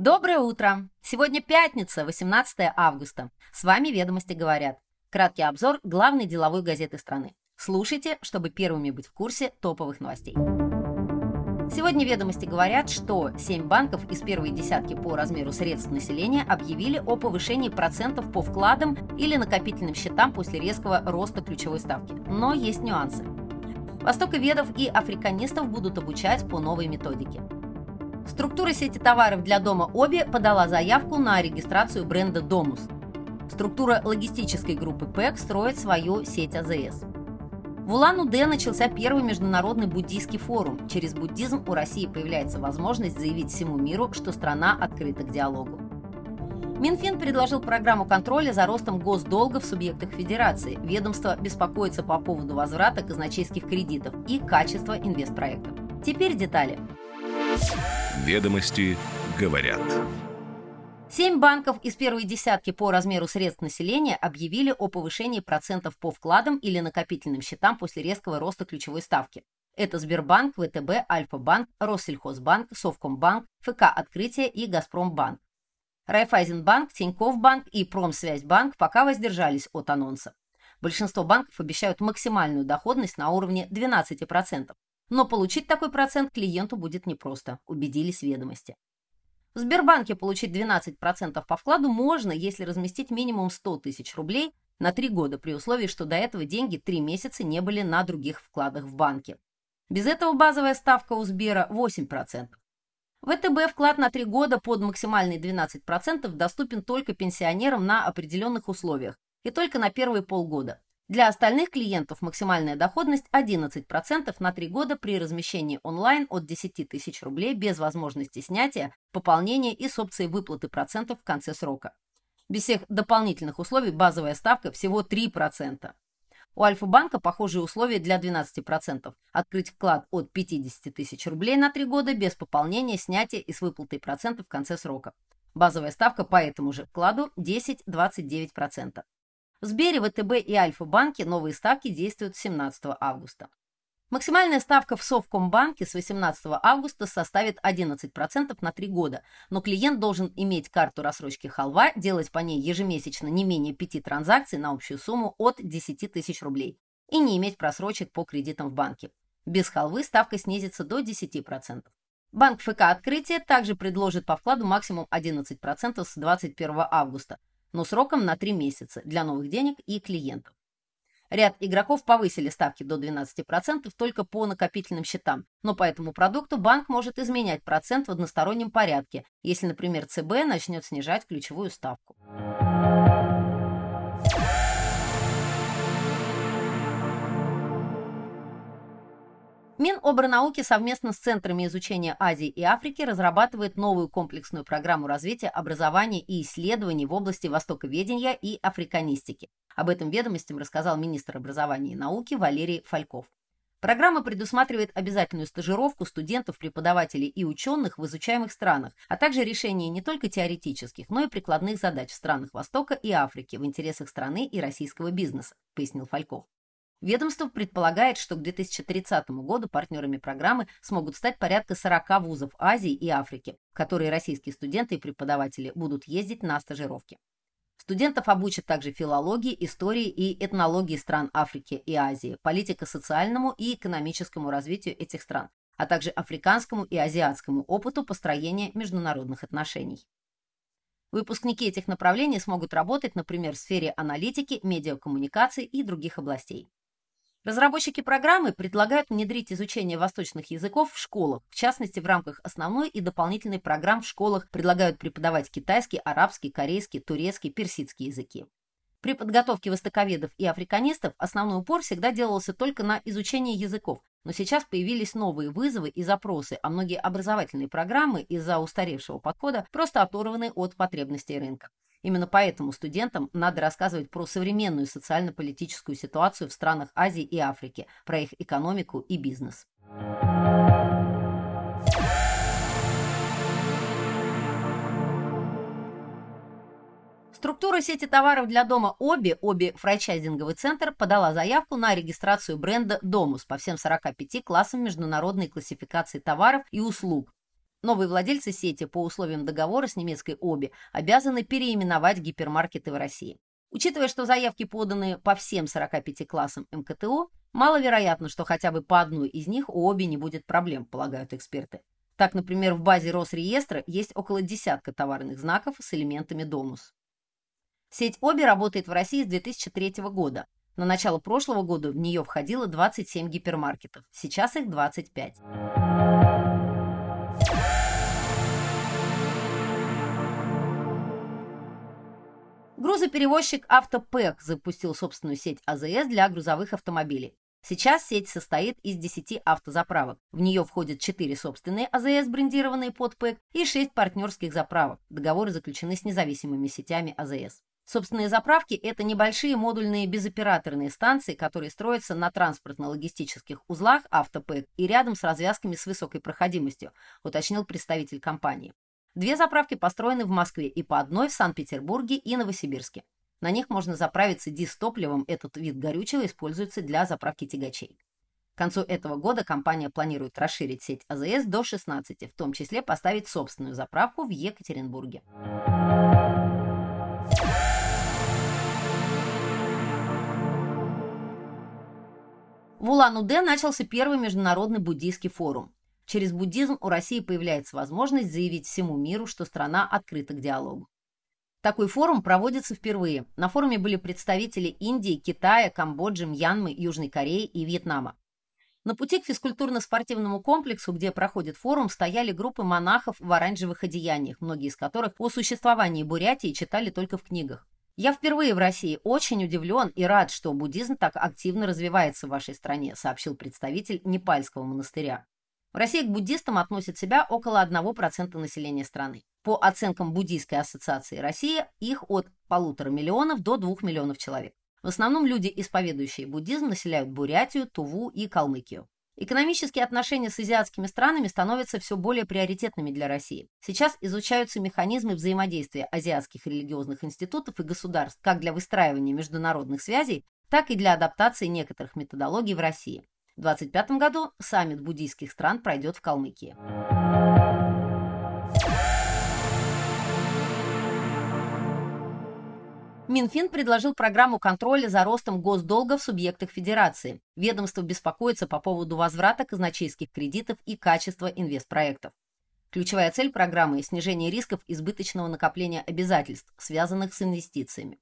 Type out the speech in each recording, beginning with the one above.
Доброе утро! Сегодня пятница, 18 августа. С вами «Ведомости говорят». Краткий обзор главной деловой газеты страны. Слушайте, чтобы первыми быть в курсе топовых новостей. Сегодня ведомости говорят, что 7 банков из первой десятки по размеру средств населения объявили о повышении процентов по вкладам или накопительным счетам после резкого роста ключевой ставки. Но есть нюансы. Востоковедов и африканистов будут обучать по новой методике. Структура сети товаров для дома Оби подала заявку на регистрацию бренда Домус. Структура логистической группы ПЭК строит свою сеть АЗС. В Улан-Удэ начался первый международный буддийский форум. Через буддизм у России появляется возможность заявить всему миру, что страна открыта к диалогу. Минфин предложил программу контроля за ростом госдолга в субъектах Федерации. Ведомство беспокоится по поводу возврата казначейских кредитов и качества инвестпроектов. Теперь детали. Ведомости говорят. Семь банков из первой десятки по размеру средств населения объявили о повышении процентов по вкладам или накопительным счетам после резкого роста ключевой ставки. Это Сбербанк, ВТБ, Альфа-банк, Россельхозбанк, Совкомбанк, ФК «Открытие» и Газпромбанк. Райфайзенбанк, Тинькофф-банк и Промсвязьбанк пока воздержались от анонса. Большинство банков обещают максимальную доходность на уровне 12%, но получить такой процент клиенту будет непросто, убедились ведомости. В Сбербанке получить 12% по вкладу можно, если разместить минимум 100 тысяч рублей на 3 года, при условии, что до этого деньги 3 месяца не были на других вкладах в банке. Без этого базовая ставка у Сбера 8%. В ВТБ вклад на 3 года под максимальные 12% доступен только пенсионерам на определенных условиях и только на первые полгода. Для остальных клиентов максимальная доходность 11% на 3 года при размещении онлайн от 10 тысяч рублей без возможности снятия, пополнения и с опцией выплаты процентов в конце срока. Без всех дополнительных условий базовая ставка всего 3%. У Альфа-банка похожие условия для 12%. Открыть вклад от 50 тысяч рублей на 3 года без пополнения, снятия и с выплатой процентов в конце срока. Базовая ставка по этому же вкладу 10-29%. В Сбере, ВТБ и Альфа-банке новые ставки действуют с 17 августа. Максимальная ставка в Совкомбанке с 18 августа составит 11% на 3 года, но клиент должен иметь карту рассрочки халва, делать по ней ежемесячно не менее 5 транзакций на общую сумму от 10 тысяч рублей и не иметь просрочек по кредитам в банке. Без халвы ставка снизится до 10%. Банк ФК «Открытие» также предложит по вкладу максимум 11% с 21 августа, но сроком на 3 месяца для новых денег и клиентов. Ряд игроков повысили ставки до 12% только по накопительным счетам, но по этому продукту банк может изменять процент в одностороннем порядке, если, например, ЦБ начнет снижать ключевую ставку. Минобрнауки совместно с Центрами изучения Азии и Африки разрабатывает новую комплексную программу развития образования и исследований в области востоковедения и африканистики. Об этом ведомостям рассказал министр образования и науки Валерий Фальков. Программа предусматривает обязательную стажировку студентов, преподавателей и ученых в изучаемых странах, а также решение не только теоретических, но и прикладных задач в странах Востока и Африки в интересах страны и российского бизнеса, пояснил Фальков. Ведомство предполагает, что к 2030 году партнерами программы смогут стать порядка 40 вузов Азии и Африки, в которые российские студенты и преподаватели будут ездить на стажировки. Студентов обучат также филологии, истории и этнологии стран Африки и Азии, политико-социальному и экономическому развитию этих стран, а также африканскому и азиатскому опыту построения международных отношений. Выпускники этих направлений смогут работать, например, в сфере аналитики, медиакоммуникаций и других областей. Разработчики программы предлагают внедрить изучение восточных языков в школах. В частности, в рамках основной и дополнительной программ в школах предлагают преподавать китайский, арабский, корейский, турецкий, персидский языки. При подготовке востоковедов и африканистов основной упор всегда делался только на изучение языков, но сейчас появились новые вызовы и запросы, а многие образовательные программы из-за устаревшего подхода просто оторваны от потребностей рынка. Именно поэтому студентам надо рассказывать про современную социально-политическую ситуацию в странах Азии и Африки, про их экономику и бизнес. Структура сети товаров для дома Оби, Оби франчайзинговый центр, подала заявку на регистрацию бренда Домус по всем 45 классам международной классификации товаров и услуг, Новые владельцы сети по условиям договора с немецкой ОБИ обязаны переименовать гипермаркеты в России. Учитывая, что заявки поданы по всем 45 классам МКТО, маловероятно, что хотя бы по одной из них у ОБИ не будет проблем, полагают эксперты. Так, например, в базе Росреестра есть около десятка товарных знаков с элементами ДОМУС. Сеть ОБИ работает в России с 2003 года. На начало прошлого года в нее входило 27 гипермаркетов, сейчас их 25. Грузоперевозчик «Автопэк» запустил собственную сеть АЗС для грузовых автомобилей. Сейчас сеть состоит из 10 автозаправок. В нее входят 4 собственные АЗС, брендированные под ПЭК, и 6 партнерских заправок. Договоры заключены с независимыми сетями АЗС. Собственные заправки – это небольшие модульные безоператорные станции, которые строятся на транспортно-логистических узлах автопэк и рядом с развязками с высокой проходимостью, уточнил представитель компании. Две заправки построены в Москве и по одной в Санкт-Петербурге и Новосибирске. На них можно заправиться дистопливом, этот вид горючего используется для заправки тягачей. К концу этого года компания планирует расширить сеть АЗС до 16, в том числе поставить собственную заправку в Екатеринбурге. В Улан-Удэ начался первый международный буддийский форум. Через буддизм у России появляется возможность заявить всему миру, что страна открыта к диалогу. Такой форум проводится впервые. На форуме были представители Индии, Китая, Камбоджи, Мьянмы, Южной Кореи и Вьетнама. На пути к физкультурно-спортивному комплексу, где проходит форум, стояли группы монахов в оранжевых одеяниях, многие из которых о существовании Бурятии читали только в книгах. Я впервые в России очень удивлен и рад, что буддизм так активно развивается в вашей стране, сообщил представитель Непальского монастыря. В России к буддистам относят себя около 1% населения страны. По оценкам Буддийской ассоциации России, их от полутора миллионов до двух миллионов человек. В основном люди, исповедующие буддизм, населяют Бурятию, Туву и Калмыкию. Экономические отношения с азиатскими странами становятся все более приоритетными для России. Сейчас изучаются механизмы взаимодействия азиатских религиозных институтов и государств как для выстраивания международных связей, так и для адаптации некоторых методологий в России. В 2025 году саммит буддийских стран пройдет в Калмыкии. Минфин предложил программу контроля за ростом госдолга в субъектах Федерации. Ведомство беспокоится по поводу возврата казначейских кредитов и качества инвестпроектов. Ключевая цель программы – снижение рисков избыточного накопления обязательств, связанных с инвестициями.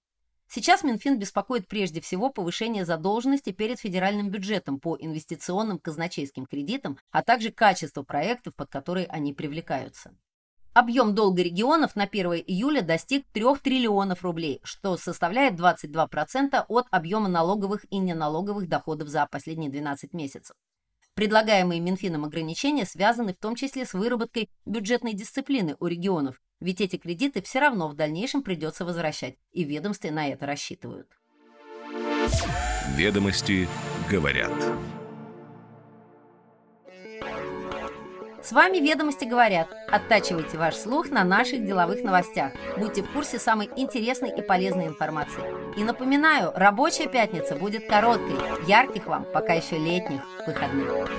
Сейчас Минфин беспокоит прежде всего повышение задолженности перед федеральным бюджетом по инвестиционным казначейским кредитам, а также качество проектов, под которые они привлекаются. Объем долга регионов на 1 июля достиг 3 триллионов рублей, что составляет 22% от объема налоговых и неналоговых доходов за последние 12 месяцев. Предлагаемые Минфином ограничения связаны в том числе с выработкой бюджетной дисциплины у регионов, ведь эти кредиты все равно в дальнейшем придется возвращать, и ведомства на это рассчитывают. Ведомости говорят. С вами «Ведомости говорят». Оттачивайте ваш слух на наших деловых новостях. Будьте в курсе самой интересной и полезной информации. И напоминаю, рабочая пятница будет короткой. Ярких вам, пока еще летних, выходных.